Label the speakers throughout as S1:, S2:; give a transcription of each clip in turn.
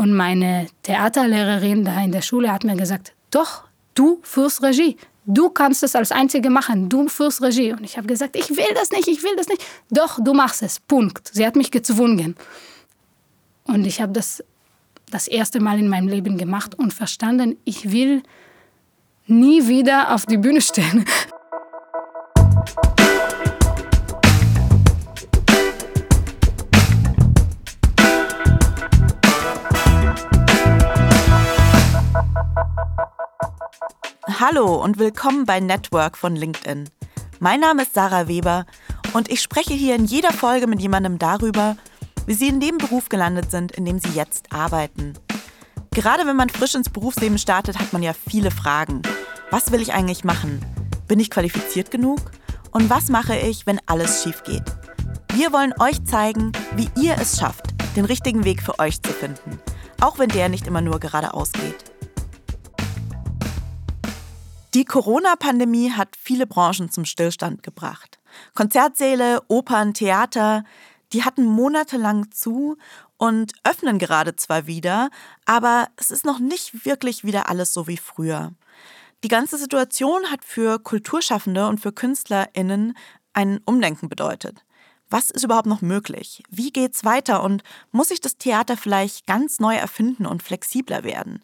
S1: Und meine Theaterlehrerin da in der Schule hat mir gesagt, doch, du führst Regie. Du kannst es als Einzige machen. Du führst Regie. Und ich habe gesagt, ich will das nicht, ich will das nicht. Doch, du machst es. Punkt. Sie hat mich gezwungen. Und ich habe das das erste Mal in meinem Leben gemacht und verstanden, ich will nie wieder auf die Bühne stehen.
S2: Hallo und willkommen bei Network von LinkedIn. Mein Name ist Sarah Weber und ich spreche hier in jeder Folge mit jemandem darüber, wie sie in dem Beruf gelandet sind, in dem sie jetzt arbeiten. Gerade wenn man frisch ins Berufsleben startet, hat man ja viele Fragen. Was will ich eigentlich machen? Bin ich qualifiziert genug? Und was mache ich, wenn alles schief geht? Wir wollen euch zeigen, wie ihr es schafft, den richtigen Weg für euch zu finden, auch wenn der nicht immer nur geradeaus geht. Die Corona-Pandemie hat viele Branchen zum Stillstand gebracht. Konzertsäle, Opern, Theater, die hatten monatelang zu und öffnen gerade zwar wieder, aber es ist noch nicht wirklich wieder alles so wie früher. Die ganze Situation hat für Kulturschaffende und für KünstlerInnen ein Umdenken bedeutet. Was ist überhaupt noch möglich? Wie geht's weiter und muss sich das Theater vielleicht ganz neu erfinden und flexibler werden?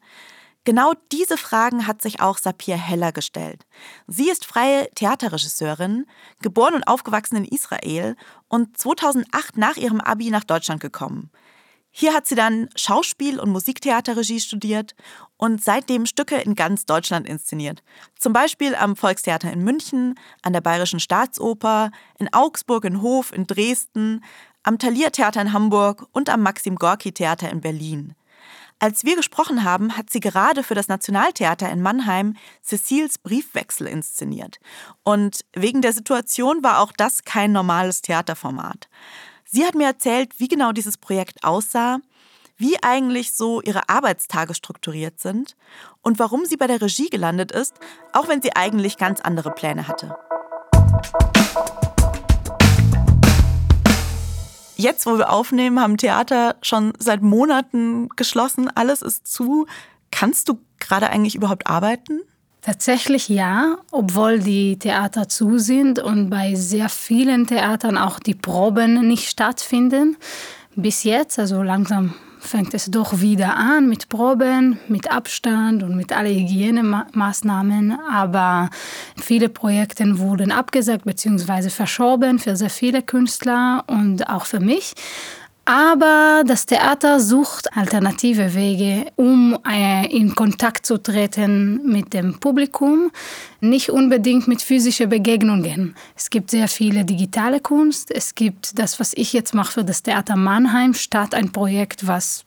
S2: Genau diese Fragen hat sich auch Sapir Heller gestellt. Sie ist freie Theaterregisseurin, geboren und aufgewachsen in Israel und 2008 nach ihrem Abi nach Deutschland gekommen. Hier hat sie dann Schauspiel- und Musiktheaterregie studiert und seitdem Stücke in ganz Deutschland inszeniert. Zum Beispiel am Volkstheater in München, an der Bayerischen Staatsoper, in Augsburg, in Hof, in Dresden, am Thalia Theater in Hamburg und am Maxim Gorki Theater in Berlin. Als wir gesprochen haben, hat sie gerade für das Nationaltheater in Mannheim Cecils Briefwechsel inszeniert. Und wegen der Situation war auch das kein normales Theaterformat. Sie hat mir erzählt, wie genau dieses Projekt aussah, wie eigentlich so ihre Arbeitstage strukturiert sind und warum sie bei der Regie gelandet ist, auch wenn sie eigentlich ganz andere Pläne hatte. Jetzt, wo wir aufnehmen, haben Theater schon seit Monaten geschlossen, alles ist zu. Kannst du gerade eigentlich überhaupt arbeiten?
S1: Tatsächlich ja, obwohl die Theater zu sind und bei sehr vielen Theatern auch die Proben nicht stattfinden. Bis jetzt, also langsam fängt es doch wieder an mit Proben, mit Abstand und mit allen Hygienemaßnahmen. Aber viele Projekte wurden abgesagt bzw. verschoben für sehr viele Künstler und auch für mich. Aber das Theater sucht alternative Wege, um äh, in Kontakt zu treten mit dem Publikum, nicht unbedingt mit physischen Begegnungen. Es gibt sehr viele digitale Kunst. Es gibt das, was ich jetzt mache für das Theater Mannheim, statt ein Projekt, was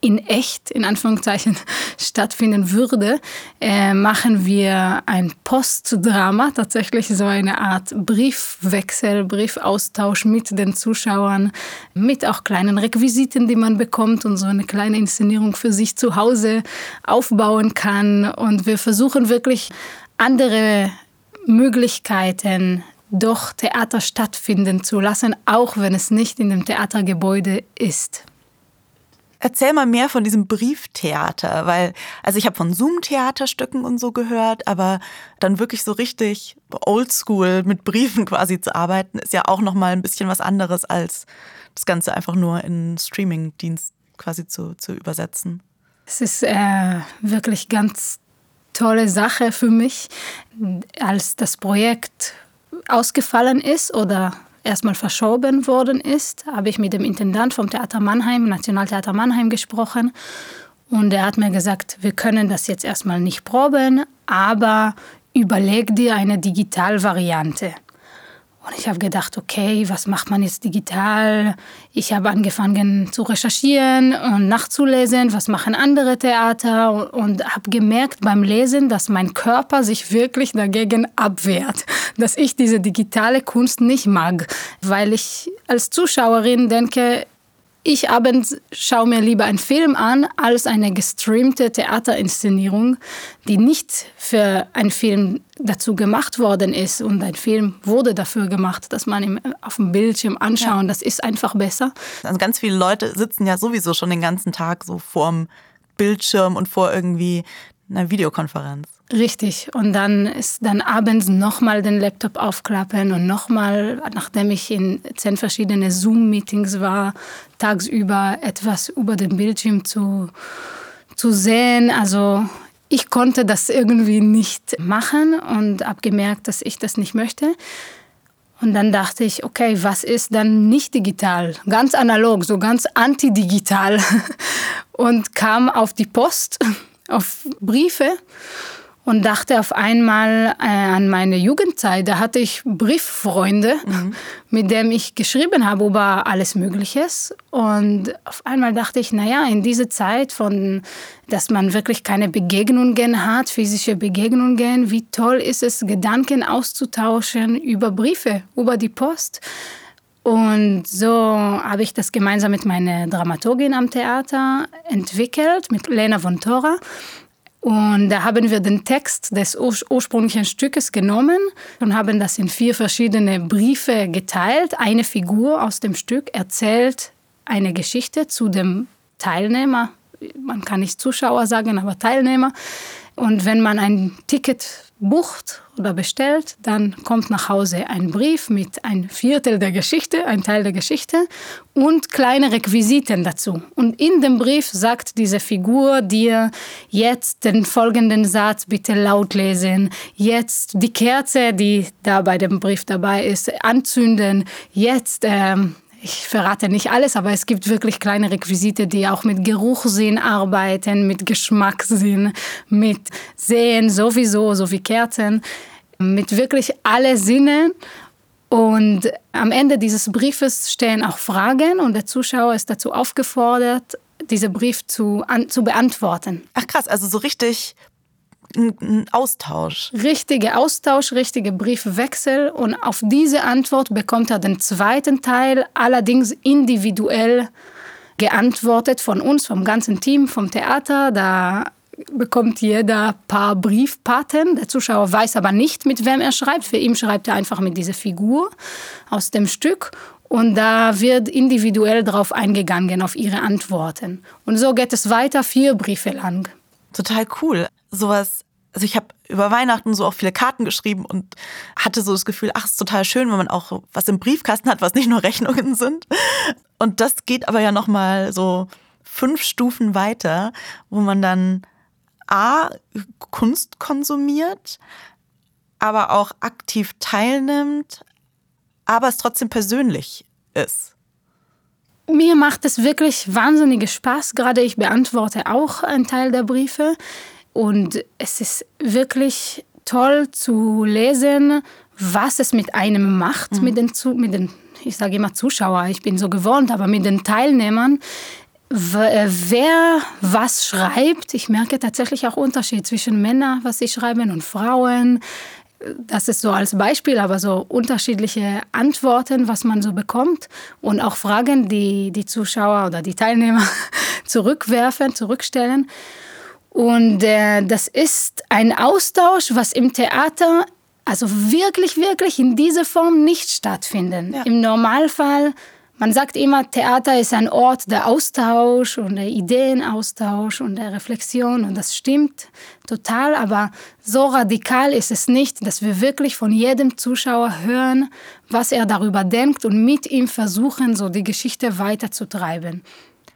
S1: in echt, in Anführungszeichen, stattfinden würde, äh, machen wir ein Postdrama, tatsächlich so eine Art Briefwechsel, Briefaustausch mit den Zuschauern, mit auch kleinen Requisiten, die man bekommt und so eine kleine Inszenierung für sich zu Hause aufbauen kann. Und wir versuchen wirklich andere Möglichkeiten doch Theater stattfinden zu lassen, auch wenn es nicht in dem Theatergebäude ist.
S2: Erzähl mal mehr von diesem Brieftheater, weil, also ich habe von Zoom-Theaterstücken und so gehört, aber dann wirklich so richtig oldschool mit Briefen quasi zu arbeiten, ist ja auch nochmal ein bisschen was anderes, als das Ganze einfach nur in Streaming-Dienst quasi zu, zu übersetzen.
S1: Es ist äh, wirklich ganz tolle Sache für mich, als das Projekt ausgefallen ist oder erstmal verschoben worden ist, habe ich mit dem Intendant vom Theater Mannheim, Nationaltheater Mannheim gesprochen. Und er hat mir gesagt, wir können das jetzt erstmal nicht proben, aber überleg dir eine Digitalvariante. Und ich habe gedacht, okay, was macht man jetzt digital? Ich habe angefangen zu recherchieren und nachzulesen, was machen andere Theater und habe gemerkt beim Lesen, dass mein Körper sich wirklich dagegen abwehrt, dass ich diese digitale Kunst nicht mag, weil ich als Zuschauerin denke, ich abends schaue mir lieber einen Film an als eine gestreamte Theaterinszenierung, die nicht für einen Film dazu gemacht worden ist. Und ein Film wurde dafür gemacht, dass man ihn auf dem Bildschirm anschauen. Ja. Das ist einfach besser.
S2: Also ganz viele Leute sitzen ja sowieso schon den ganzen Tag so vorm Bildschirm und vor irgendwie einer Videokonferenz.
S1: Richtig. Und dann ist dann abends nochmal den Laptop aufklappen und nochmal, nachdem ich in zehn verschiedene Zoom-Meetings war, tagsüber etwas über den Bildschirm zu, zu sehen. Also ich konnte das irgendwie nicht machen und habe gemerkt, dass ich das nicht möchte. Und dann dachte ich, okay, was ist dann nicht digital? Ganz analog, so ganz antidigital. Und kam auf die Post, auf Briefe und dachte auf einmal äh, an meine Jugendzeit. Da hatte ich Brieffreunde, mhm. mit denen ich geschrieben habe über alles Mögliche. Und auf einmal dachte ich, naja, in dieser Zeit, von, dass man wirklich keine Begegnungen hat, physische Begegnungen, wie toll ist es, Gedanken auszutauschen über Briefe, über die Post. Und so habe ich das gemeinsam mit meiner Dramaturgin am Theater entwickelt, mit Lena von Tora. Und da haben wir den Text des ursprünglichen Stückes genommen und haben das in vier verschiedene Briefe geteilt. Eine Figur aus dem Stück erzählt eine Geschichte zu dem Teilnehmer. Man kann nicht Zuschauer sagen, aber Teilnehmer. Und wenn man ein Ticket bucht oder bestellt, dann kommt nach Hause ein Brief mit ein Viertel der Geschichte, ein Teil der Geschichte und kleine Requisiten dazu. Und in dem Brief sagt diese Figur dir jetzt den folgenden Satz bitte laut lesen, jetzt die Kerze, die da bei dem Brief dabei ist, anzünden, jetzt ähm, ich verrate nicht alles, aber es gibt wirklich kleine Requisite, die auch mit Geruchssinn arbeiten, mit Geschmackssinn, mit Sehen sowieso, so wie Kerzen, mit wirklich alle Sinnen. Und am Ende dieses Briefes stehen auch Fragen und der Zuschauer ist dazu aufgefordert, diesen Brief zu, an, zu beantworten.
S2: Ach krass, also so richtig ein Austausch.
S1: Richtige Austausch, richtige Briefwechsel und auf diese Antwort bekommt er den zweiten Teil, allerdings individuell geantwortet von uns, vom ganzen Team, vom Theater. Da bekommt jeder ein paar Briefpaten. Der Zuschauer weiß aber nicht, mit wem er schreibt. Für ihn schreibt er einfach mit dieser Figur aus dem Stück. Und da wird individuell darauf eingegangen, auf ihre Antworten. Und so geht es weiter, vier Briefe lang.
S2: Total cool sowas, also ich habe über Weihnachten so auch viele Karten geschrieben und hatte so das Gefühl, ach, es ist total schön, wenn man auch was im Briefkasten hat, was nicht nur Rechnungen sind. Und das geht aber ja noch mal so fünf Stufen weiter, wo man dann a Kunst konsumiert, aber auch aktiv teilnimmt, aber es trotzdem persönlich ist.
S1: Mir macht es wirklich wahnsinnigen Spaß. Gerade ich beantworte auch einen Teil der Briefe. Und es ist wirklich toll zu lesen, was es mit einem macht, mhm. mit, den, mit den, ich sage immer Zuschauer, ich bin so gewohnt, aber mit den Teilnehmern. Äh, wer was schreibt, ich merke tatsächlich auch Unterschied zwischen Männern, was sie schreiben, und Frauen. Das ist so als Beispiel, aber so unterschiedliche Antworten, was man so bekommt und auch Fragen, die die Zuschauer oder die Teilnehmer zurückwerfen, zurückstellen. Und äh, das ist ein Austausch, was im Theater also wirklich, wirklich in dieser Form nicht stattfindet. Ja. Im Normalfall, man sagt immer, Theater ist ein Ort der Austausch und der Ideenaustausch und der Reflexion und das stimmt total, aber so radikal ist es nicht, dass wir wirklich von jedem Zuschauer hören, was er darüber denkt und mit ihm versuchen, so die Geschichte weiterzutreiben.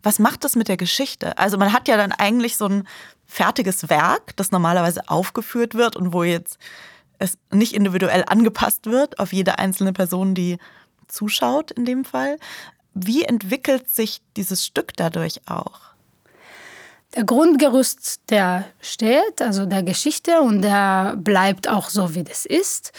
S2: Was macht das mit der Geschichte? Also man hat ja dann eigentlich so ein fertiges Werk, das normalerweise aufgeführt wird und wo jetzt es nicht individuell angepasst wird auf jede einzelne Person, die zuschaut in dem Fall. Wie entwickelt sich dieses Stück dadurch auch?
S1: Der Grundgerüst, der steht, also der Geschichte, und der bleibt auch so, wie das ist.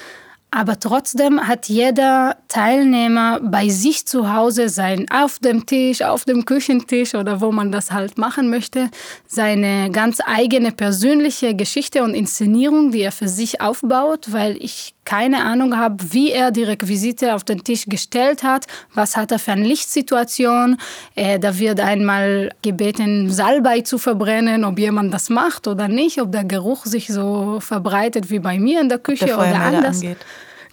S1: Aber trotzdem hat jeder Teilnehmer bei sich zu Hause sein auf dem Tisch, auf dem Küchentisch oder wo man das halt machen möchte, seine ganz eigene persönliche Geschichte und Inszenierung, die er für sich aufbaut, weil ich keine Ahnung habe, wie er die Requisite auf den Tisch gestellt hat, was hat er für eine Lichtsituation. Äh, da wird einmal gebeten, Salbei zu verbrennen, ob jemand das macht oder nicht, ob der Geruch sich so verbreitet wie bei mir in der Küche
S2: der
S1: oder anders.
S2: Angeht.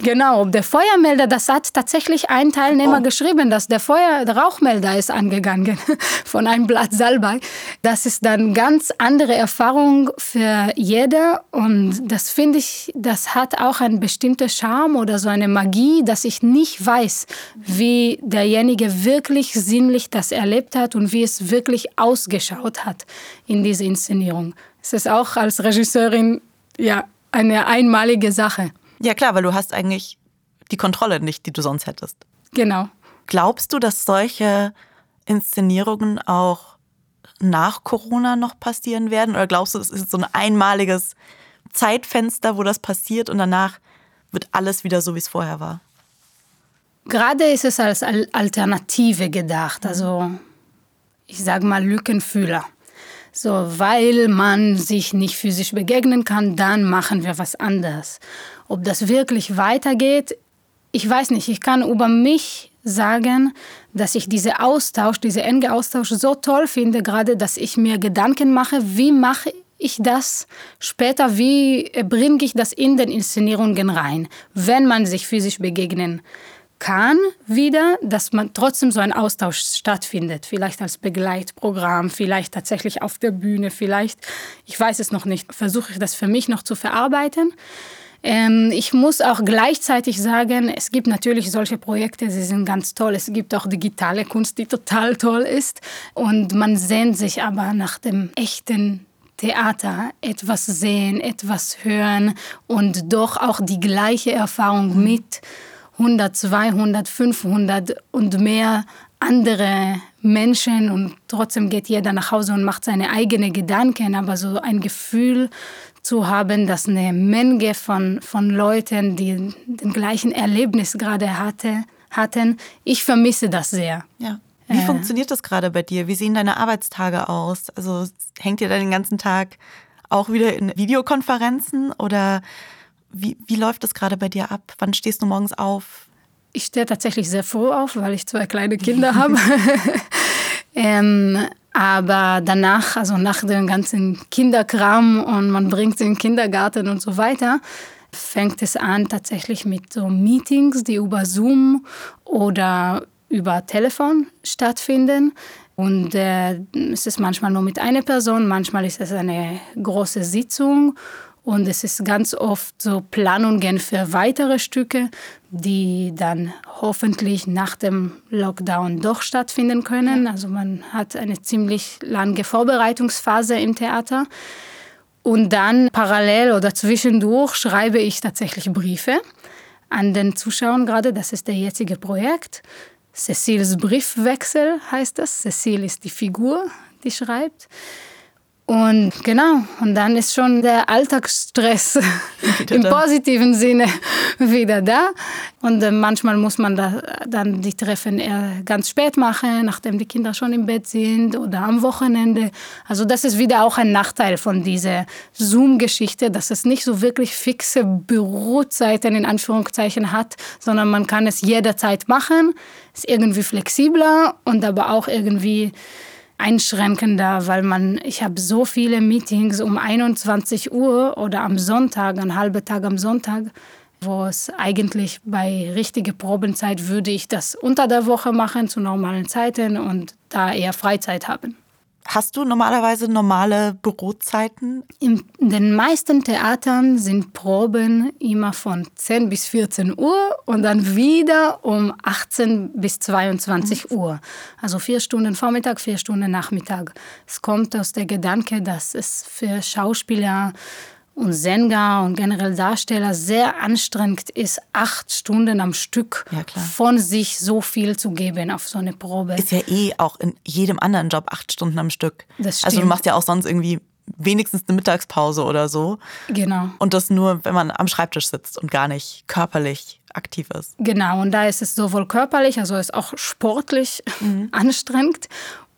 S1: Genau, der Feuermelder, das hat tatsächlich ein Teilnehmer oh. geschrieben, dass der Feuer, der Rauchmelder ist angegangen von einem Blatt Salbei. Das ist dann ganz andere Erfahrung für jeder und das finde ich, das hat auch einen bestimmten Charme oder so eine Magie, dass ich nicht weiß, wie derjenige wirklich sinnlich das erlebt hat und wie es wirklich ausgeschaut hat in dieser Inszenierung. Es ist auch als Regisseurin ja eine einmalige Sache.
S2: Ja klar, weil du hast eigentlich die Kontrolle nicht, die du sonst hättest.
S1: Genau.
S2: Glaubst du, dass solche Inszenierungen auch nach Corona noch passieren werden? Oder glaubst du, es ist so ein einmaliges Zeitfenster, wo das passiert und danach wird alles wieder so, wie es vorher war?
S1: Gerade ist es als Alternative gedacht, also ich sage mal Lückenfühler. So, weil man sich nicht physisch begegnen kann, dann machen wir was anderes. Ob das wirklich weitergeht, ich weiß nicht. Ich kann über mich sagen, dass ich diesen Austausch, diesen enge Austausch so toll finde, gerade, dass ich mir Gedanken mache, wie mache ich das später, wie bringe ich das in den Inszenierungen rein, wenn man sich physisch begegnen kann wieder, dass man trotzdem so ein Austausch stattfindet. Vielleicht als Begleitprogramm, vielleicht tatsächlich auf der Bühne, vielleicht, ich weiß es noch nicht, versuche ich das für mich noch zu verarbeiten. Ähm, ich muss auch gleichzeitig sagen, es gibt natürlich solche Projekte, sie sind ganz toll. Es gibt auch digitale Kunst, die total toll ist. Und man sehnt sich aber nach dem echten Theater, etwas sehen, etwas hören und doch auch die gleiche Erfahrung mit 100, 200, 500 und mehr andere Menschen und trotzdem geht jeder nach Hause und macht seine eigenen Gedanken, aber so ein Gefühl zu haben, dass eine Menge von, von Leuten, die den gleichen Erlebnis gerade hatte, hatten, ich vermisse das sehr.
S2: Ja. Wie äh, funktioniert das gerade bei dir? Wie sehen deine Arbeitstage aus? Also hängt ihr da den ganzen Tag auch wieder in Videokonferenzen oder wie, wie läuft das gerade bei dir ab? Wann stehst du morgens auf?
S1: Ich stehe tatsächlich sehr froh auf, weil ich zwei kleine Kinder habe. ähm, aber danach, also nach dem ganzen Kinderkram und man bringt sie in den Kindergarten und so weiter, fängt es an tatsächlich mit so Meetings, die über Zoom oder über Telefon stattfinden. Und äh, es ist manchmal nur mit einer Person, manchmal ist es eine große Sitzung. Und es ist ganz oft so Planungen für weitere Stücke, die dann hoffentlich nach dem Lockdown doch stattfinden können. Also man hat eine ziemlich lange Vorbereitungsphase im Theater. Und dann parallel oder zwischendurch schreibe ich tatsächlich Briefe an den Zuschauern gerade. Das ist der jetzige Projekt. Cecils Briefwechsel heißt das. Cecil ist die Figur, die schreibt. Und genau, und dann ist schon der Alltagsstress im positiven Sinne wieder da. Und äh, manchmal muss man da, dann die Treffen eher ganz spät machen, nachdem die Kinder schon im Bett sind oder am Wochenende. Also das ist wieder auch ein Nachteil von dieser Zoom-Geschichte, dass es nicht so wirklich fixe Bürozeiten in Anführungszeichen hat, sondern man kann es jederzeit machen, ist irgendwie flexibler und aber auch irgendwie einschränkender, weil man, ich habe so viele Meetings um 21 Uhr oder am Sonntag, einen halben Tag am Sonntag, wo es eigentlich bei richtiger Probenzeit würde ich das unter der Woche machen zu normalen Zeiten und da eher Freizeit haben.
S2: Hast du normalerweise normale Bürozeiten?
S1: In den meisten Theatern sind Proben immer von 10 bis 14 Uhr und dann wieder um 18 bis 22 Uhr. Also vier Stunden Vormittag, vier Stunden Nachmittag. Es kommt aus der Gedanke, dass es für Schauspieler und Sänger und generell Darsteller sehr anstrengend ist, acht Stunden am Stück ja, von sich so viel zu geben auf so eine Probe.
S2: Ist ja eh auch in jedem anderen Job acht Stunden am Stück. Das stimmt. Also du machst ja auch sonst irgendwie wenigstens eine Mittagspause oder so.
S1: Genau.
S2: Und das nur, wenn man am Schreibtisch sitzt und gar nicht körperlich aktiv ist.
S1: Genau, und da ist es sowohl körperlich, also ist auch sportlich mhm. anstrengend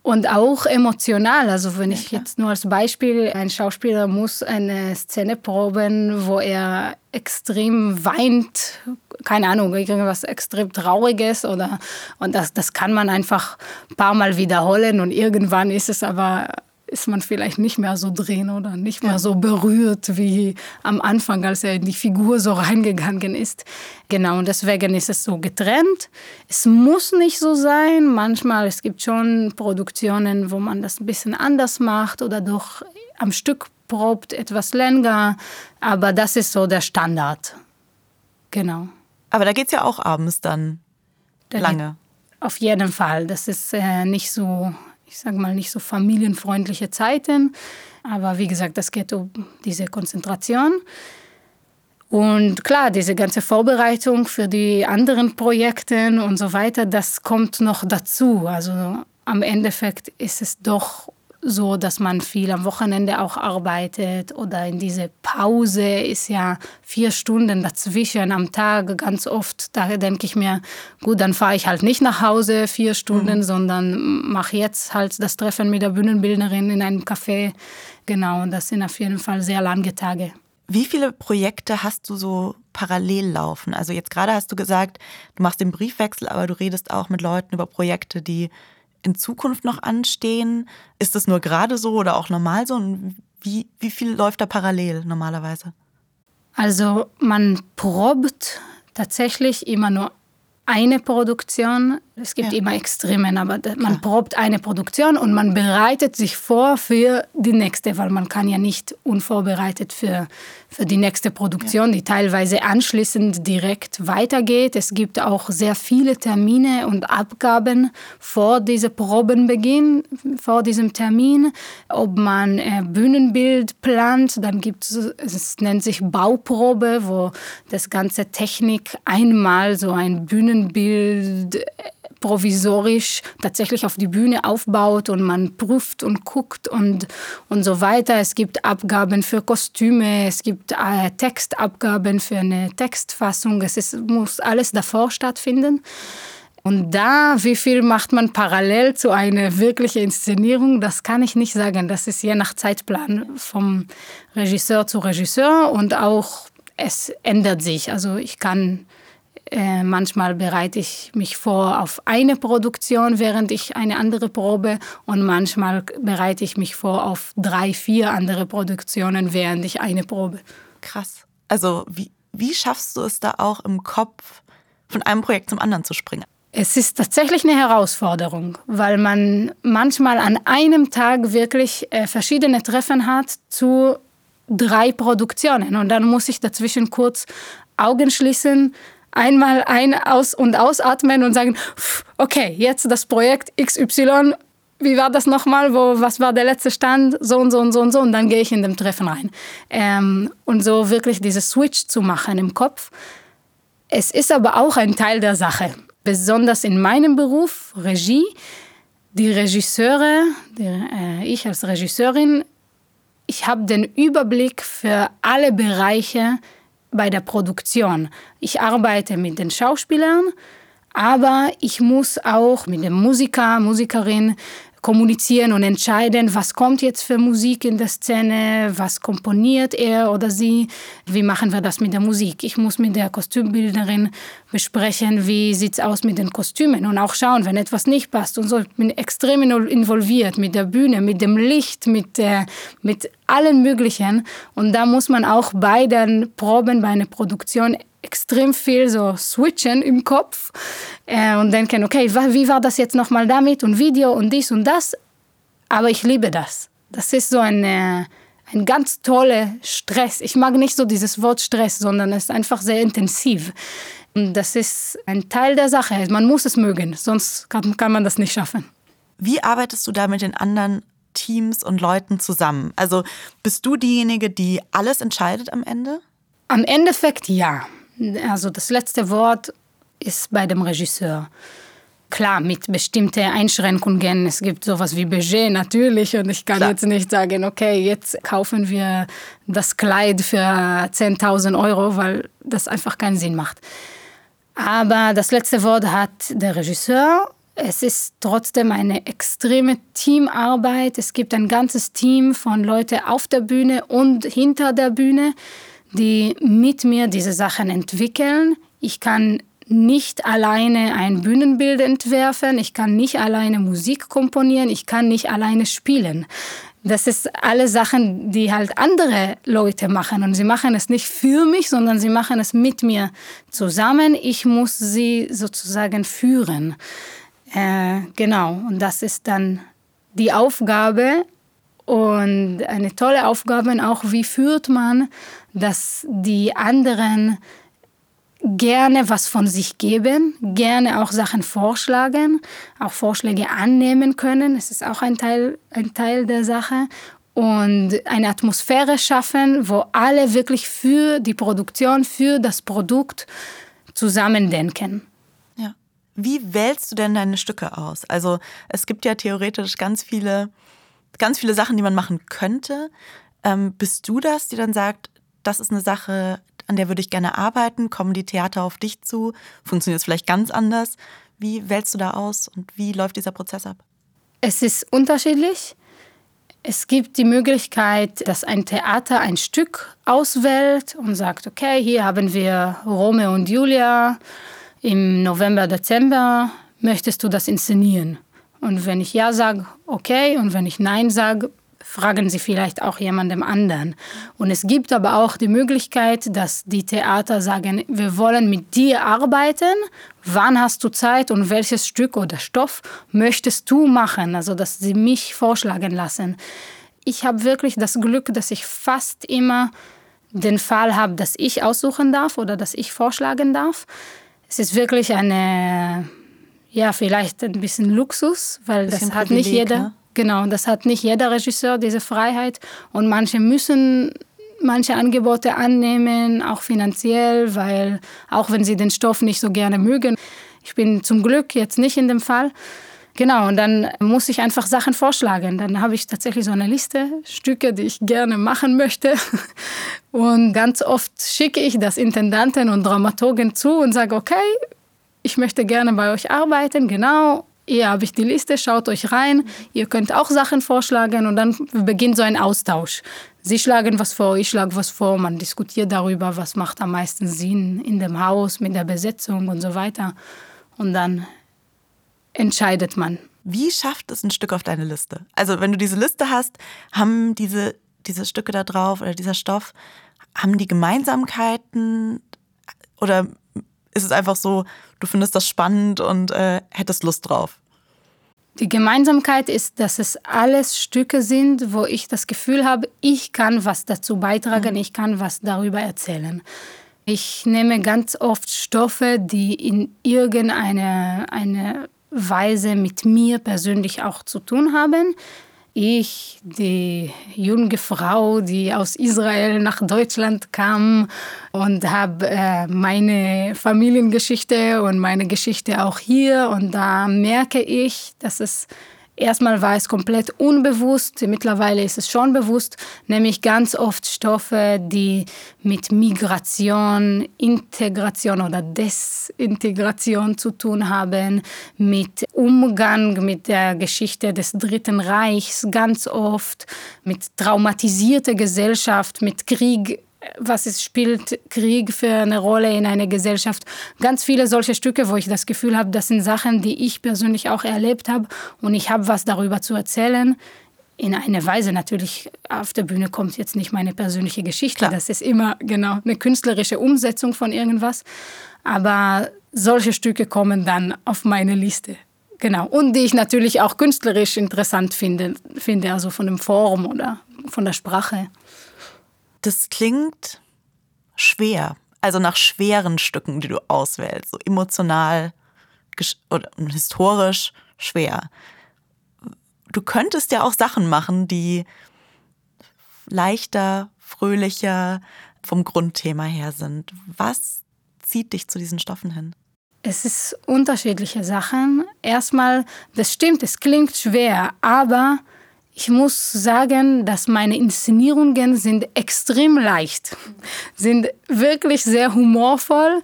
S1: und auch emotional. Also wenn ja, ich jetzt nur als Beispiel, ein Schauspieler muss eine Szene proben, wo er extrem weint, keine Ahnung, irgendwas extrem Trauriges oder und das, das kann man einfach ein paar Mal wiederholen und irgendwann ist es aber ist man vielleicht nicht mehr so drin oder nicht mehr so berührt wie am Anfang, als er in die Figur so reingegangen ist. Genau, und deswegen ist es so getrennt. Es muss nicht so sein. Manchmal, es gibt schon Produktionen, wo man das ein bisschen anders macht oder doch am Stück probt, etwas länger. Aber das ist so der Standard. Genau.
S2: Aber da geht es ja auch abends dann da lange.
S1: Auf jeden Fall. Das ist äh, nicht so ich sage mal, nicht so familienfreundliche Zeiten. Aber wie gesagt, das geht um diese Konzentration. Und klar, diese ganze Vorbereitung für die anderen Projekte und so weiter, das kommt noch dazu. Also am Endeffekt ist es doch so, dass man viel am Wochenende auch arbeitet oder in diese Pause ist ja vier Stunden dazwischen am Tag ganz oft. Da denke ich mir, gut, dann fahre ich halt nicht nach Hause vier Stunden, mhm. sondern mache jetzt halt das Treffen mit der Bühnenbildnerin in einem Café. Genau, und das sind auf jeden Fall sehr lange Tage.
S2: Wie viele Projekte hast du so parallel laufen? Also jetzt gerade hast du gesagt, du machst den Briefwechsel, aber du redest auch mit Leuten über Projekte, die in Zukunft noch anstehen? Ist das nur gerade so oder auch normal so? Und wie, wie viel läuft da parallel normalerweise?
S1: Also man probt tatsächlich immer nur eine Produktion. Es gibt ja. immer Extremen, aber man probt eine Produktion und man bereitet sich vor für die nächste, weil man kann ja nicht unvorbereitet für, für die nächste Produktion, ja. die teilweise anschließend direkt weitergeht. Es gibt auch sehr viele Termine und Abgaben vor diesem Probenbeginn, vor diesem Termin. Ob man äh, Bühnenbild plant, dann gibt es, es nennt sich Bauprobe, wo das ganze Technik einmal so ein Bühnenbild äh, provisorisch tatsächlich auf die Bühne aufbaut und man prüft und guckt und, und so weiter. Es gibt Abgaben für Kostüme, es gibt äh, Textabgaben für eine Textfassung. Es ist, muss alles davor stattfinden. Und da, wie viel macht man parallel zu einer wirklichen Inszenierung, das kann ich nicht sagen. Das ist je nach Zeitplan vom Regisseur zu Regisseur und auch es ändert sich. Also ich kann äh, manchmal bereite ich mich vor auf eine Produktion, während ich eine andere probe. Und manchmal bereite ich mich vor auf drei, vier andere Produktionen, während ich eine probe.
S2: Krass. Also wie, wie schaffst du es da auch im Kopf, von einem Projekt zum anderen zu springen?
S1: Es ist tatsächlich eine Herausforderung, weil man manchmal an einem Tag wirklich äh, verschiedene Treffen hat zu drei Produktionen. Und dann muss ich dazwischen kurz Augen schließen, einmal ein, aus und ausatmen und sagen, okay, jetzt das Projekt XY, wie war das nochmal, wo, was war der letzte Stand, so und so und so und so und dann gehe ich in dem Treffen rein. Ähm, und so wirklich diese Switch zu machen im Kopf. Es ist aber auch ein Teil der Sache, besonders in meinem Beruf, Regie. Die Regisseure, die, äh, ich als Regisseurin, ich habe den Überblick für alle Bereiche, bei der Produktion. Ich arbeite mit den Schauspielern, aber ich muss auch mit dem Musiker, Musikerin kommunizieren und entscheiden, was kommt jetzt für Musik in der Szene, was komponiert er oder sie, wie machen wir das mit der Musik. Ich muss mit der Kostümbildnerin besprechen, wie sieht es aus mit den Kostümen und auch schauen, wenn etwas nicht passt und so. Ich bin extrem involviert mit der Bühne, mit dem Licht, mit, der, mit allen möglichen und da muss man auch bei den Proben, bei einer Produktion extrem viel so switchen im Kopf äh, und denken, okay, wie war das jetzt nochmal damit und Video und dies und das. Aber ich liebe das. Das ist so eine, ein ganz toller Stress. Ich mag nicht so dieses Wort Stress, sondern es ist einfach sehr intensiv. Und das ist ein Teil der Sache. Man muss es mögen, sonst kann, kann man das nicht schaffen.
S2: Wie arbeitest du da mit den anderen Teams und Leuten zusammen? Also bist du diejenige, die alles entscheidet am Ende?
S1: Am Endeffekt ja. Also das letzte Wort ist bei dem Regisseur. klar, mit bestimmten Einschränkungen. Es gibt sowas wie Budget natürlich und ich kann klar. jetzt nicht sagen, okay, jetzt kaufen wir das Kleid für 10.000 Euro, weil das einfach keinen Sinn macht. Aber das letzte Wort hat der Regisseur. Es ist trotzdem eine extreme Teamarbeit. Es gibt ein ganzes Team von Leuten auf der Bühne und hinter der Bühne, die mit mir diese Sachen entwickeln. Ich kann nicht alleine ein Bühnenbild entwerfen, ich kann nicht alleine Musik komponieren, ich kann nicht alleine spielen. Das ist alle Sachen, die halt andere Leute machen. Und sie machen es nicht für mich, sondern sie machen es mit mir zusammen. Ich muss sie sozusagen führen. Äh, genau, und das ist dann die Aufgabe und eine tolle Aufgabe auch, wie führt man, dass die anderen gerne was von sich geben, gerne auch Sachen vorschlagen, auch Vorschläge annehmen können. Es ist auch ein Teil, ein Teil der Sache. Und eine Atmosphäre schaffen, wo alle wirklich für die Produktion, für das Produkt zusammendenken.
S2: Wie wählst du denn deine Stücke aus? Also es gibt ja theoretisch ganz viele, ganz viele Sachen, die man machen könnte. Ähm, bist du das, die dann sagt, das ist eine Sache, an der würde ich gerne arbeiten? Kommen die Theater auf dich zu? Funktioniert es vielleicht ganz anders? Wie wählst du da aus und wie läuft dieser Prozess ab?
S1: Es ist unterschiedlich. Es gibt die Möglichkeit, dass ein Theater ein Stück auswählt und sagt, okay, hier haben wir Romeo und Julia im November, Dezember, möchtest du das inszenieren? Und wenn ich ja sage, okay, und wenn ich nein sage, fragen Sie vielleicht auch jemandem anderen. Und es gibt aber auch die Möglichkeit, dass die Theater sagen, wir wollen mit dir arbeiten. Wann hast du Zeit und welches Stück oder Stoff möchtest du machen? Also, dass sie mich vorschlagen lassen. Ich habe wirklich das Glück, dass ich fast immer den Fall habe, dass ich aussuchen darf oder dass ich vorschlagen darf. Es ist wirklich eine, ja, vielleicht ein bisschen Luxus, weil bisschen das hat nicht jeder. Ne? Genau, das hat nicht jeder Regisseur diese Freiheit und manche müssen manche Angebote annehmen, auch finanziell, weil auch wenn sie den Stoff nicht so gerne mögen. Ich bin zum Glück jetzt nicht in dem Fall. Genau, und dann muss ich einfach Sachen vorschlagen. Dann habe ich tatsächlich so eine Liste, Stücke, die ich gerne machen möchte. Und ganz oft schicke ich das Intendanten und Dramaturgen zu und sage, okay, ich möchte gerne bei euch arbeiten, genau. Hier habe ich die Liste, schaut euch rein. Ihr könnt auch Sachen vorschlagen und dann beginnt so ein Austausch. Sie schlagen was vor, ich schlage was vor. Man diskutiert darüber, was macht am meisten Sinn in dem Haus, mit der Besetzung und so weiter. Und dann entscheidet man.
S2: Wie schafft es ein Stück auf deine Liste? Also wenn du diese Liste hast, haben diese, diese Stücke da drauf oder dieser Stoff, haben die Gemeinsamkeiten oder ist es einfach so, du findest das spannend und äh, hättest Lust drauf?
S1: Die Gemeinsamkeit ist, dass es alles Stücke sind, wo ich das Gefühl habe, ich kann was dazu beitragen, mhm. ich kann was darüber erzählen. Ich nehme ganz oft Stoffe, die in irgendeiner eine Weise mit mir persönlich auch zu tun haben ich, die junge Frau, die aus Israel nach Deutschland kam und habe äh, meine Familiengeschichte und meine Geschichte auch hier. Und da merke ich, dass es Erstmal war es komplett unbewusst, mittlerweile ist es schon bewusst, nämlich ganz oft Stoffe, die mit Migration, Integration oder Desintegration zu tun haben, mit Umgang mit der Geschichte des Dritten Reichs ganz oft, mit traumatisierter Gesellschaft, mit Krieg was es spielt Krieg für eine Rolle in einer Gesellschaft. Ganz viele solche Stücke, wo ich das Gefühl habe, das sind Sachen, die ich persönlich auch erlebt habe und ich habe was darüber zu erzählen. In einer Weise natürlich, auf der Bühne kommt jetzt nicht meine persönliche Geschichte. Klar. Das ist immer genau eine künstlerische Umsetzung von irgendwas. Aber solche Stücke kommen dann auf meine Liste. Genau. Und die ich natürlich auch künstlerisch interessant finde, finde also von dem Form oder von der Sprache.
S2: Das klingt schwer, also nach schweren Stücken, die du auswählst, so emotional oder historisch schwer. Du könntest ja auch Sachen machen, die leichter, fröhlicher vom Grundthema her sind. Was zieht dich zu diesen Stoffen hin?
S1: Es ist unterschiedliche Sachen. Erstmal, das stimmt, es klingt schwer, aber ich muss sagen, dass meine Inszenierungen sind extrem leicht, sind wirklich sehr humorvoll,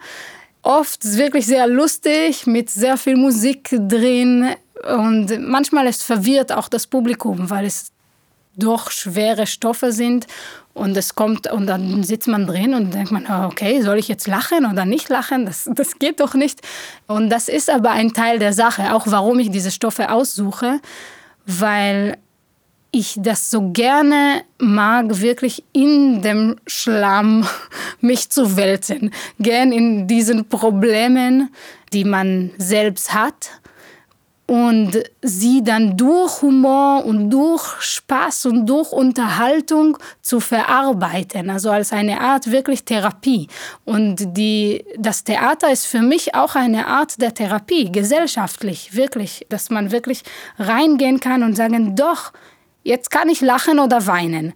S1: oft wirklich sehr lustig, mit sehr viel Musik drin und manchmal ist verwirrt auch das Publikum, weil es doch schwere Stoffe sind und es kommt und dann sitzt man drin und denkt man, ah, okay, soll ich jetzt lachen oder nicht lachen? Das, das geht doch nicht. Und das ist aber ein Teil der Sache, auch warum ich diese Stoffe aussuche, weil ich das so gerne mag, wirklich in dem Schlamm mich zu wälzen. Gern in diesen Problemen, die man selbst hat und sie dann durch Humor und durch Spaß und durch Unterhaltung zu verarbeiten, also als eine Art wirklich Therapie. Und die, das Theater ist für mich auch eine Art der Therapie, gesellschaftlich, wirklich, dass man wirklich reingehen kann und sagen, doch, jetzt kann ich lachen oder weinen.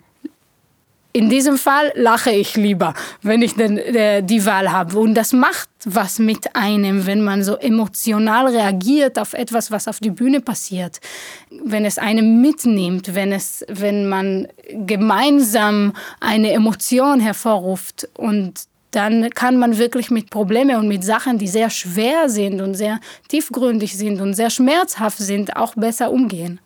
S1: In diesem Fall lache ich lieber, wenn ich den, äh, die Wahl habe. Und das macht was mit einem, wenn man so emotional reagiert auf etwas, was auf die Bühne passiert. Wenn es einem mitnimmt, wenn, es, wenn man gemeinsam eine Emotion hervorruft. Und dann kann man wirklich mit Problemen und mit Sachen, die sehr schwer sind und sehr tiefgründig sind und sehr schmerzhaft sind, auch besser umgehen.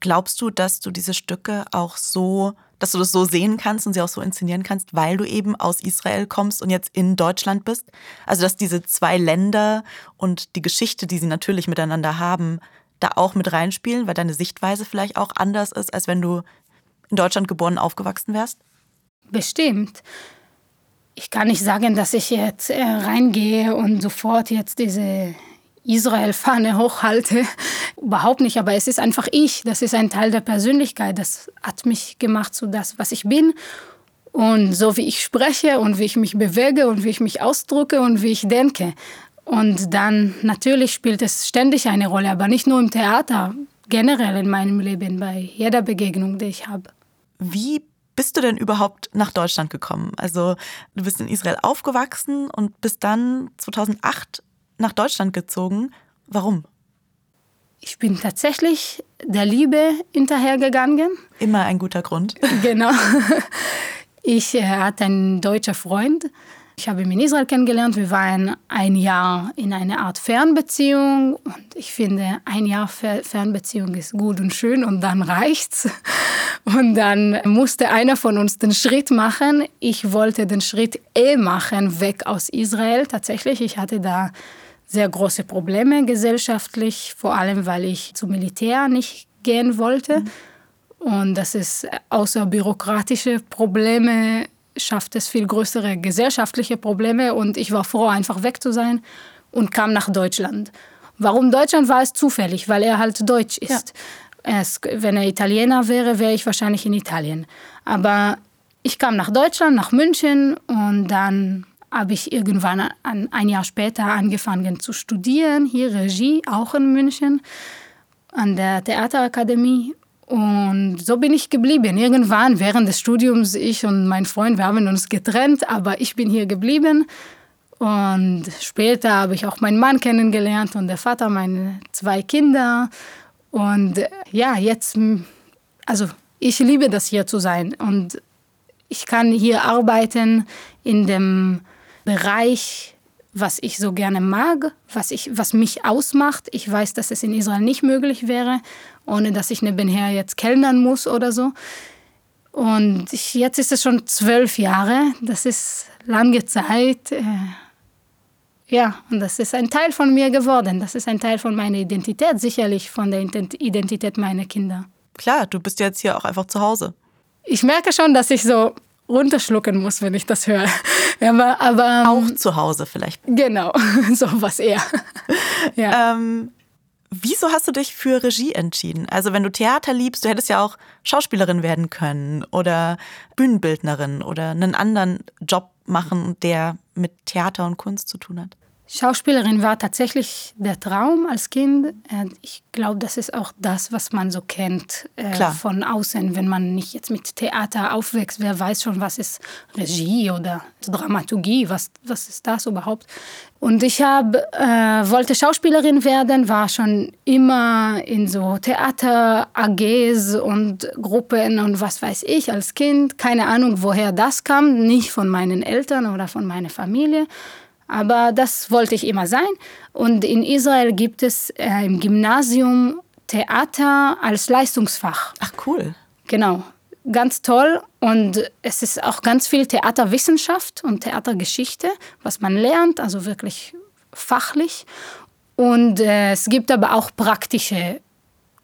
S2: Glaubst du, dass du diese Stücke auch so dass du das so sehen kannst und sie auch so inszenieren kannst, weil du eben aus Israel kommst und jetzt in Deutschland bist? Also, dass diese zwei Länder und die Geschichte, die sie natürlich miteinander haben, da auch mit reinspielen, weil deine Sichtweise vielleicht auch anders ist, als wenn du in Deutschland geboren und aufgewachsen wärst?
S1: Bestimmt. Ich kann nicht sagen, dass ich jetzt äh, reingehe und sofort jetzt diese Israel-Fahne hochhalte. Überhaupt nicht, aber es ist einfach ich. Das ist ein Teil der Persönlichkeit. Das hat mich gemacht zu das, was ich bin. Und so wie ich spreche und wie ich mich bewege und wie ich mich ausdrücke und wie ich denke. Und dann natürlich spielt es ständig eine Rolle, aber nicht nur im Theater, generell in meinem Leben, bei jeder Begegnung, die ich habe.
S2: Wie bist du denn überhaupt nach Deutschland gekommen? Also du bist in Israel aufgewachsen und bist dann 2008 nach Deutschland gezogen. Warum?
S1: Ich bin tatsächlich der Liebe hinterhergegangen.
S2: Immer ein guter Grund.
S1: Genau. Ich äh, hatte einen deutschen Freund. Ich habe ihn in Israel kennengelernt. Wir waren ein Jahr in einer Art Fernbeziehung. Und ich finde, ein Jahr Fernbeziehung ist gut und schön und dann reicht's. Und dann musste einer von uns den Schritt machen. Ich wollte den Schritt eh machen, weg aus Israel. Tatsächlich, ich hatte da sehr große Probleme gesellschaftlich, vor allem weil ich zum Militär nicht gehen wollte. Mhm. Und das ist außer bürokratische Probleme schafft es viel größere gesellschaftliche Probleme und ich war froh, einfach weg zu sein und kam nach Deutschland. Warum Deutschland war es zufällig, weil er halt deutsch ist. Ja. Es, wenn er Italiener wäre, wäre ich wahrscheinlich in Italien. Aber ich kam nach Deutschland, nach München und dann habe ich irgendwann ein, ein Jahr später angefangen zu studieren, hier Regie, auch in München, an der Theaterakademie. Und so bin ich geblieben. Irgendwann während des Studiums, ich und mein Freund, wir haben uns getrennt, aber ich bin hier geblieben. Und später habe ich auch meinen Mann kennengelernt und der Vater meiner zwei Kinder. Und ja, jetzt, also ich liebe das hier zu sein. Und ich kann hier arbeiten in dem Bereich, was ich so gerne mag, was, ich, was mich ausmacht. Ich weiß, dass es in Israel nicht möglich wäre, ohne dass ich nebenher jetzt kellnern muss oder so. Und ich, jetzt ist es schon zwölf Jahre. Das ist lange Zeit. Äh, ja, und das ist ein Teil von mir geworden. Das ist ein Teil von meiner Identität, sicherlich von der Identität meiner Kinder.
S2: Klar, du bist jetzt hier auch einfach zu Hause.
S1: Ich merke schon, dass ich so runterschlucken muss, wenn ich das höre.
S2: Aber, aber ähm, auch zu Hause vielleicht.
S1: Genau, so was eher.
S2: ja. Ähm, wieso hast du dich für Regie entschieden? Also wenn du Theater liebst, du hättest ja auch Schauspielerin werden können oder Bühnenbildnerin oder einen anderen Job machen, der mit Theater und Kunst zu tun hat.
S1: Schauspielerin war tatsächlich der Traum als Kind. Äh, ich glaube, das ist auch das, was man so kennt äh, von außen, wenn man nicht jetzt mit Theater aufwächst. Wer weiß schon, was ist Regie oder Dramaturgie, was, was ist das überhaupt? Und ich hab, äh, wollte Schauspielerin werden, war schon immer in so Theater-AGs und Gruppen und was weiß ich als Kind. Keine Ahnung, woher das kam, nicht von meinen Eltern oder von meiner Familie. Aber das wollte ich immer sein. Und in Israel gibt es äh, im Gymnasium Theater als Leistungsfach.
S2: Ach cool.
S1: Genau, ganz toll. Und es ist auch ganz viel Theaterwissenschaft und Theatergeschichte, was man lernt, also wirklich fachlich. Und äh, es gibt aber auch praktische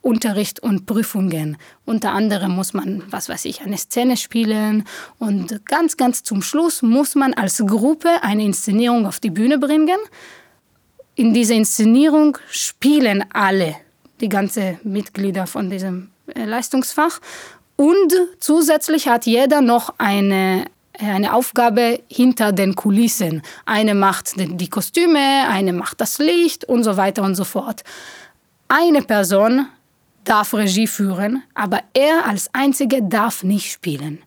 S1: Unterricht und Prüfungen. Unter anderem muss man, was weiß ich, eine Szene spielen und ganz, ganz zum Schluss muss man als Gruppe eine Inszenierung auf die Bühne bringen. In dieser Inszenierung spielen alle, die ganzen Mitglieder von diesem äh, Leistungsfach und zusätzlich hat jeder noch eine eine Aufgabe hinter den Kulissen. Eine macht die Kostüme, eine macht das Licht und so weiter und so fort. Eine Person darf Regie führen, aber er als Einziger darf nicht spielen.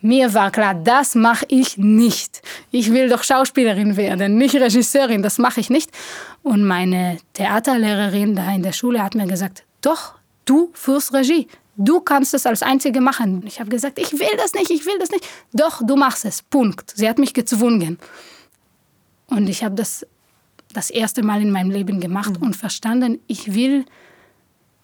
S1: Mir war klar, das mache ich nicht. Ich will doch Schauspielerin werden, nicht Regisseurin, das mache ich nicht. Und meine Theaterlehrerin da in der Schule hat mir gesagt, doch, du führst Regie. Du kannst es als Einzige machen. Ich habe gesagt, ich will das nicht, ich will das nicht. Doch, du machst es. Punkt. Sie hat mich gezwungen. Und ich habe das das erste Mal in meinem Leben gemacht mhm. und verstanden, ich will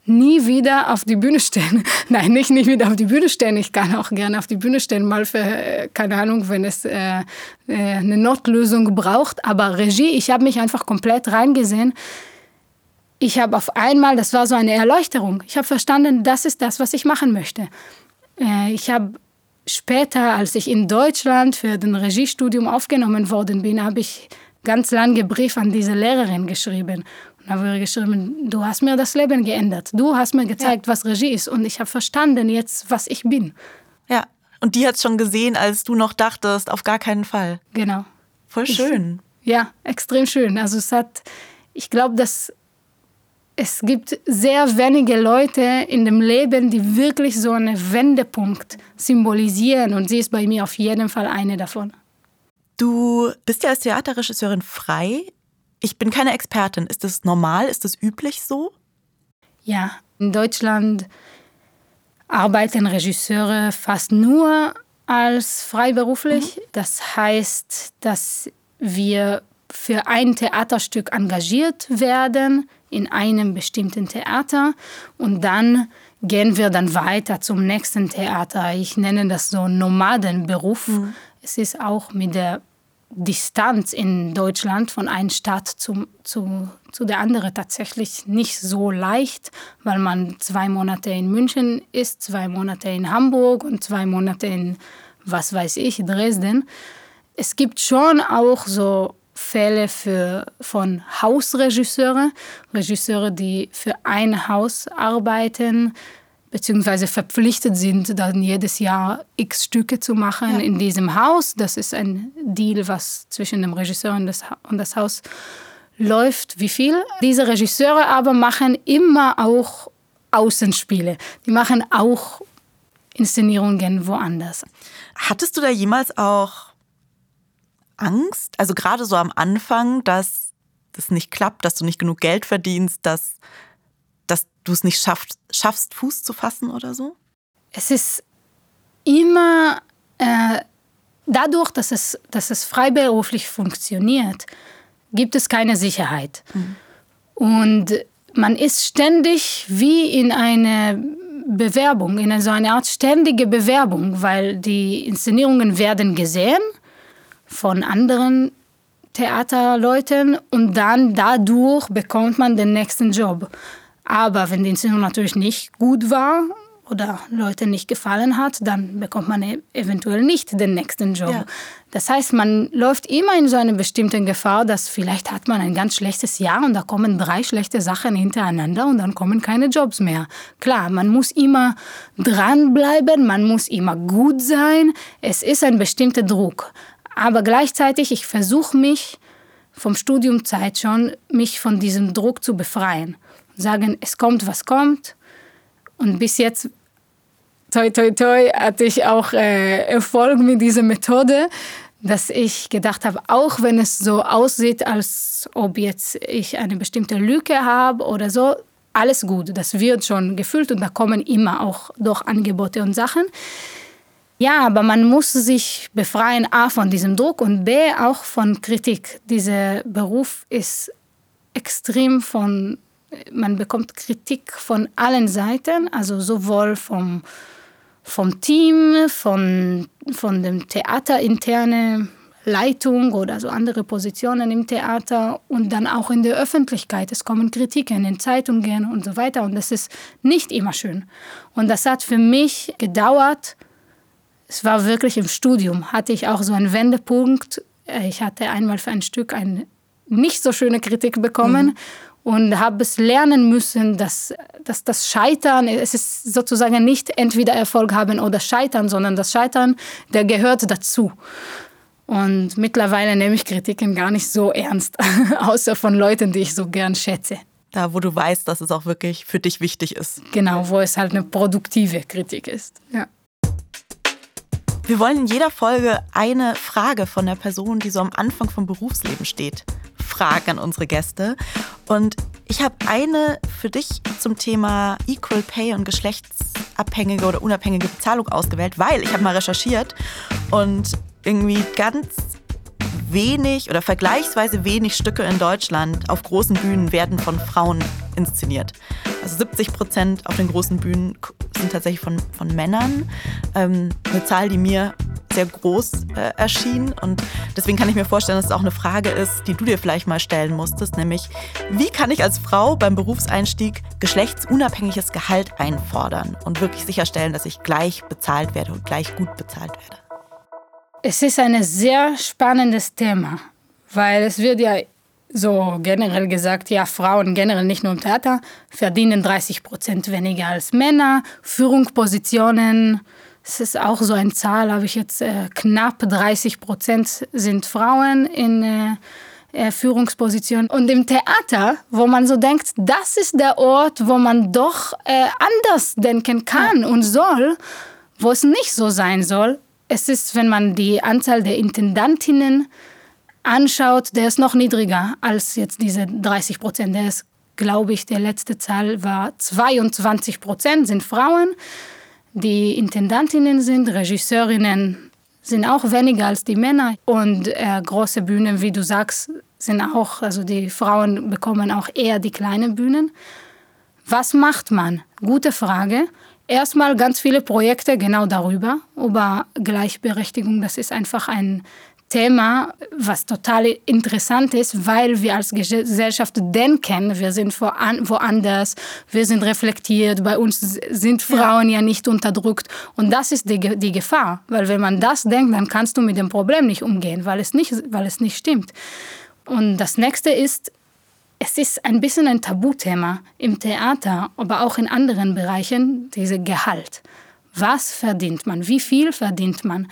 S1: nie wieder auf die Bühne stehen. Nein, nicht nie wieder auf die Bühne stehen. Ich kann auch gerne auf die Bühne stehen, mal für, äh, keine Ahnung, wenn es äh, äh, eine Notlösung braucht. Aber Regie, ich habe mich einfach komplett reingesehen. Ich habe auf einmal, das war so eine Erleuchterung. Ich habe verstanden, das ist das, was ich machen möchte. Äh, ich habe später, als ich in Deutschland für den Regiestudium aufgenommen worden bin, habe ich ganz lange Brief an diese Lehrerin geschrieben und habe ihr geschrieben, du hast mir das Leben geändert. Du hast mir gezeigt, ja. was Regie ist. Und ich habe verstanden jetzt, was ich bin.
S2: Ja, und die hat es schon gesehen, als du noch dachtest, auf gar keinen Fall.
S1: Genau.
S2: Voll schön.
S1: Ich, ja, extrem schön. Also es hat, ich glaube, dass es gibt sehr wenige Leute in dem Leben, die wirklich so einen Wendepunkt symbolisieren. Und sie ist bei mir auf jeden Fall eine davon.
S2: Du bist ja als Theaterregisseurin frei. Ich bin keine Expertin. Ist das normal? Ist das üblich so?
S1: Ja, in Deutschland arbeiten Regisseure fast nur als freiberuflich. Mhm. Das heißt, dass wir für ein Theaterstück engagiert werden in einem bestimmten Theater und dann gehen wir dann weiter zum nächsten Theater. Ich nenne das so Nomadenberuf. Mhm. Es ist auch mit der Distanz in Deutschland von einer Stadt zum, zu, zu der anderen tatsächlich nicht so leicht, weil man zwei Monate in München ist, zwei Monate in Hamburg und zwei Monate in, was weiß ich, Dresden. Es gibt schon auch so Fälle für, von Hausregisseure, Regisseure, die für ein Haus arbeiten, beziehungsweise verpflichtet sind, dann jedes Jahr x Stücke zu machen ja. in diesem Haus. Das ist ein Deal, was zwischen dem Regisseur und das, und das Haus läuft. Wie viel? Diese Regisseure aber machen immer auch Außenspiele. Die machen auch Inszenierungen woanders.
S2: Hattest du da jemals auch Angst? Also gerade so am Anfang, dass das nicht klappt, dass du nicht genug Geld verdienst, dass dass du es nicht schaffst, schaffst, Fuß zu fassen oder so?
S1: Es ist immer äh, dadurch, dass es, dass es freiberuflich funktioniert, gibt es keine Sicherheit. Mhm. Und man ist ständig wie in einer Bewerbung, in so eine Art ständige Bewerbung, weil die Inszenierungen werden gesehen von anderen Theaterleuten und dann dadurch bekommt man den nächsten Job. Aber wenn die Inszenierung natürlich nicht gut war oder Leute nicht gefallen hat, dann bekommt man e- eventuell nicht den nächsten Job. Ja. Das heißt, man läuft immer in so einer bestimmten Gefahr, dass vielleicht hat man ein ganz schlechtes Jahr und da kommen drei schlechte Sachen hintereinander und dann kommen keine Jobs mehr. Klar, man muss immer dranbleiben, man muss immer gut sein. Es ist ein bestimmter Druck. Aber gleichzeitig, ich versuche mich vom Studiumzeit schon, mich von diesem Druck zu befreien. Sagen, es kommt, was kommt. Und bis jetzt, toi, toi, toi, hatte ich auch äh, Erfolg mit dieser Methode, dass ich gedacht habe, auch wenn es so aussieht, als ob jetzt ich eine bestimmte Lücke habe oder so, alles gut, das wird schon gefüllt und da kommen immer auch doch Angebote und Sachen. Ja, aber man muss sich befreien A von diesem Druck und B auch von Kritik. Dieser Beruf ist extrem von, man bekommt Kritik von allen Seiten, also sowohl vom, vom Team, von, von dem Theaterinterne Leitung oder so andere Positionen im Theater und dann auch in der Öffentlichkeit. Es kommen Kritiken in Zeitungen und so weiter und das ist nicht immer schön. Und das hat für mich gedauert, es war wirklich im Studium, hatte ich auch so einen Wendepunkt. Ich hatte einmal für ein Stück eine nicht so schöne Kritik bekommen mhm. Und habe es lernen müssen, dass, dass das Scheitern, es ist sozusagen nicht entweder Erfolg haben oder Scheitern, sondern das Scheitern, der gehört dazu. Und mittlerweile nehme ich Kritiken gar nicht so ernst, außer von Leuten, die ich so gern schätze.
S2: Da, wo du weißt, dass es auch wirklich für dich wichtig ist.
S1: Genau, wo es halt eine produktive Kritik ist. Ja.
S2: Wir wollen in jeder Folge eine Frage von der Person, die so am Anfang vom Berufsleben steht, fragen an unsere Gäste. Und ich habe eine für dich zum Thema Equal Pay und geschlechtsabhängige oder unabhängige Bezahlung ausgewählt, weil ich habe mal recherchiert und irgendwie ganz wenig oder vergleichsweise wenig Stücke in Deutschland auf großen Bühnen werden von Frauen inszeniert. Also 70 Prozent auf den großen Bühnen sind tatsächlich von, von Männern. Ähm, eine Zahl, die mir sehr groß äh, erschien. Und deswegen kann ich mir vorstellen, dass es auch eine Frage ist, die du dir vielleicht mal stellen musstest, nämlich wie kann ich als Frau beim Berufseinstieg geschlechtsunabhängiges Gehalt einfordern und wirklich sicherstellen, dass ich gleich bezahlt werde und gleich gut bezahlt werde?
S1: Es ist ein sehr spannendes Thema, weil es wird ja so generell gesagt, ja, Frauen generell nicht nur im Theater verdienen 30 Prozent weniger als Männer. Führungspositionen, es ist auch so eine Zahl, habe ich jetzt äh, knapp 30 Prozent sind Frauen in äh, äh, Führungspositionen. Und im Theater, wo man so denkt, das ist der Ort, wo man doch äh, anders denken kann und soll, wo es nicht so sein soll, es ist, wenn man die Anzahl der Intendantinnen anschaut, der ist noch niedriger als jetzt diese 30 Prozent. Der ist, glaube ich, der letzte Zahl war 22 Prozent sind Frauen. Die Intendantinnen sind, Regisseurinnen sind auch weniger als die Männer. Und äh, große Bühnen, wie du sagst, sind auch, also die Frauen bekommen auch eher die kleinen Bühnen. Was macht man? Gute Frage erstmal ganz viele Projekte genau darüber, über Gleichberechtigung. Das ist einfach ein Thema, was total interessant ist, weil wir als Gesellschaft denken, wir sind woanders, wir sind reflektiert, bei uns sind Frauen ja, ja nicht unterdrückt. Und das ist die, die Gefahr, weil wenn man das denkt, dann kannst du mit dem Problem nicht umgehen, weil es nicht, weil es nicht stimmt. Und das nächste ist, es ist ein bisschen ein Tabuthema im Theater, aber auch in anderen Bereichen, diese Gehalt. Was verdient man? Wie viel verdient man?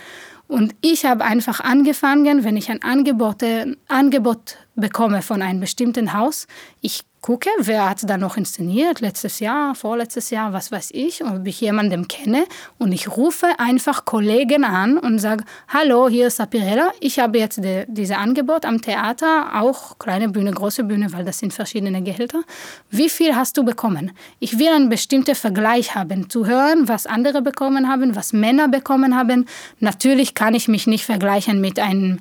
S1: Und ich habe einfach angefangen, wenn ich ein Angebot, Angebot bekomme von einem bestimmten Haus, ich gucke, wer hat da noch inszeniert, letztes Jahr, vorletztes Jahr, was weiß ich, ob ich jemanden kenne. Und ich rufe einfach Kollegen an und sage, hallo, hier ist Sapirella, ich habe jetzt die, dieses Angebot am Theater, auch kleine Bühne, große Bühne, weil das sind verschiedene Gehälter. Wie viel hast du bekommen? Ich will einen bestimmten Vergleich haben, zu hören, was andere bekommen haben, was Männer bekommen haben. Natürlich kann ich mich nicht vergleichen mit einem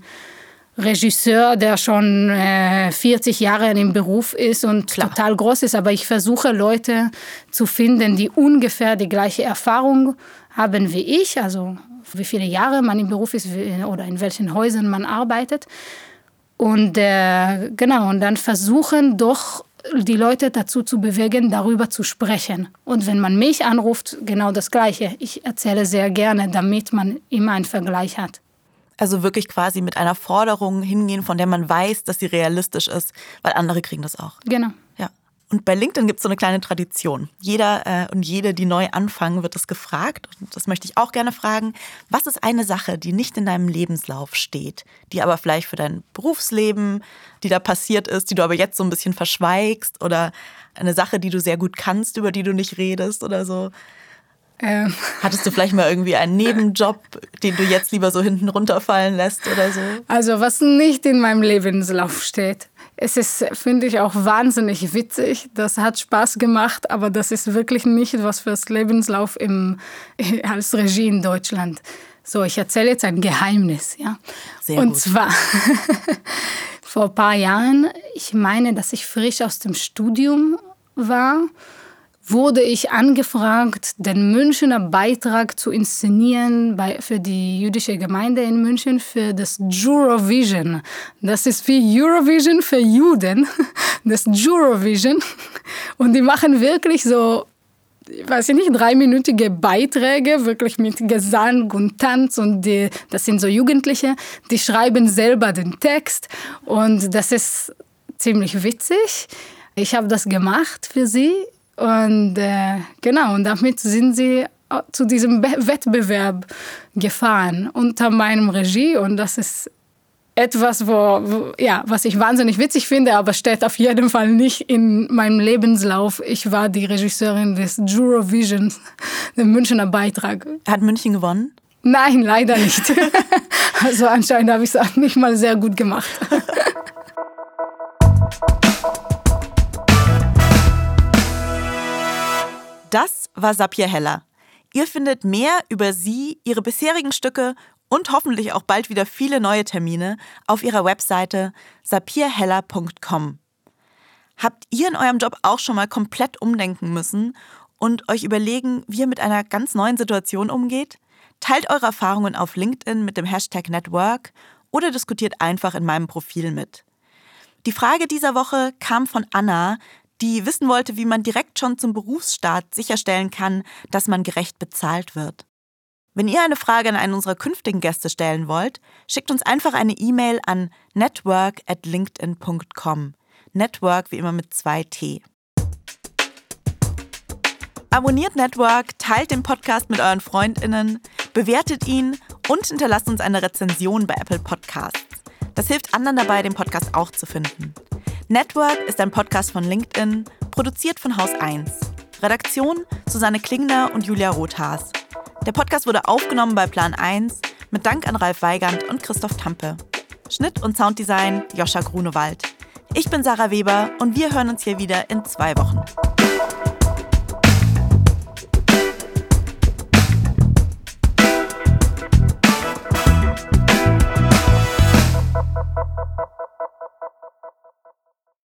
S1: Regisseur, der schon äh, 40 Jahre im Beruf ist und Klar. total groß ist, aber ich versuche Leute zu finden, die ungefähr die gleiche Erfahrung haben wie ich, also wie viele Jahre man im Beruf ist oder in welchen Häusern man arbeitet. Und äh, genau, und dann versuchen doch die Leute dazu zu bewegen, darüber zu sprechen. Und wenn man mich anruft, genau das Gleiche. Ich erzähle sehr gerne, damit man immer einen Vergleich hat.
S2: Also wirklich quasi mit einer Forderung hingehen, von der man weiß, dass sie realistisch ist, weil andere kriegen das auch.
S1: Genau.
S2: Ja. Und bei LinkedIn gibt es so eine kleine Tradition. Jeder äh, und jede, die neu anfangen, wird es gefragt. Und das möchte ich auch gerne fragen. Was ist eine Sache, die nicht in deinem Lebenslauf steht, die aber vielleicht für dein Berufsleben, die da passiert ist, die du aber jetzt so ein bisschen verschweigst oder eine Sache, die du sehr gut kannst, über die du nicht redest oder so? Ähm. Hattest du vielleicht mal irgendwie einen Nebenjob, den du jetzt lieber so hinten runterfallen lässt oder so?
S1: Also was nicht in meinem Lebenslauf steht. Es ist, finde ich, auch wahnsinnig witzig. Das hat Spaß gemacht, aber das ist wirklich nicht was fürs Lebenslauf im, als Regie in Deutschland. So, ich erzähle jetzt ein Geheimnis, ja.
S2: Sehr
S1: Und
S2: gut.
S1: zwar vor ein paar Jahren, ich meine, dass ich frisch aus dem Studium war wurde ich angefragt, den Münchner Beitrag zu inszenieren bei, für die jüdische Gemeinde in München für das Eurovision. Das ist wie Eurovision für Juden, das Eurovision. Und die machen wirklich so ich weiß nicht, dreiminütige Beiträge, wirklich mit Gesang und Tanz und die, das sind so Jugendliche, die schreiben selber den Text und das ist ziemlich witzig. Ich habe das gemacht für sie und äh, genau, und damit sind sie zu diesem Be Wettbewerb gefahren unter meinem Regie. Und das ist etwas, wo, wo, ja, was ich wahnsinnig witzig finde, aber steht auf jeden Fall nicht in meinem Lebenslauf. Ich war die Regisseurin des Eurovision, dem Münchner Beitrag.
S2: Hat München gewonnen?
S1: Nein, leider nicht. also anscheinend habe ich es auch nicht mal sehr gut gemacht.
S2: Das war Sapir Heller. Ihr findet mehr über sie, ihre bisherigen Stücke und hoffentlich auch bald wieder viele neue Termine auf ihrer Webseite sapirheller.com. Habt ihr in eurem Job auch schon mal komplett umdenken müssen und euch überlegen, wie ihr mit einer ganz neuen Situation umgeht? Teilt eure Erfahrungen auf LinkedIn mit dem Hashtag Network oder diskutiert einfach in meinem Profil mit. Die Frage dieser Woche kam von Anna, die wissen wollte, wie man direkt schon zum Berufsstart sicherstellen kann, dass man gerecht bezahlt wird. Wenn ihr eine Frage an einen unserer künftigen Gäste stellen wollt, schickt uns einfach eine E-Mail an network@linkedin.com. Network wie immer mit zwei T. Abonniert Network, teilt den Podcast mit euren Freundinnen, bewertet ihn und hinterlasst uns eine Rezension bei Apple Podcasts. Das hilft anderen dabei, den Podcast auch zu finden. Network ist ein Podcast von LinkedIn, produziert von Haus 1. Redaktion Susanne Klingner und Julia Rothaas. Der Podcast wurde aufgenommen bei Plan 1 mit Dank an Ralf Weigand und Christoph Tampe. Schnitt und Sounddesign Joscha Grunewald. Ich bin Sarah Weber und wir hören uns hier wieder in zwei Wochen.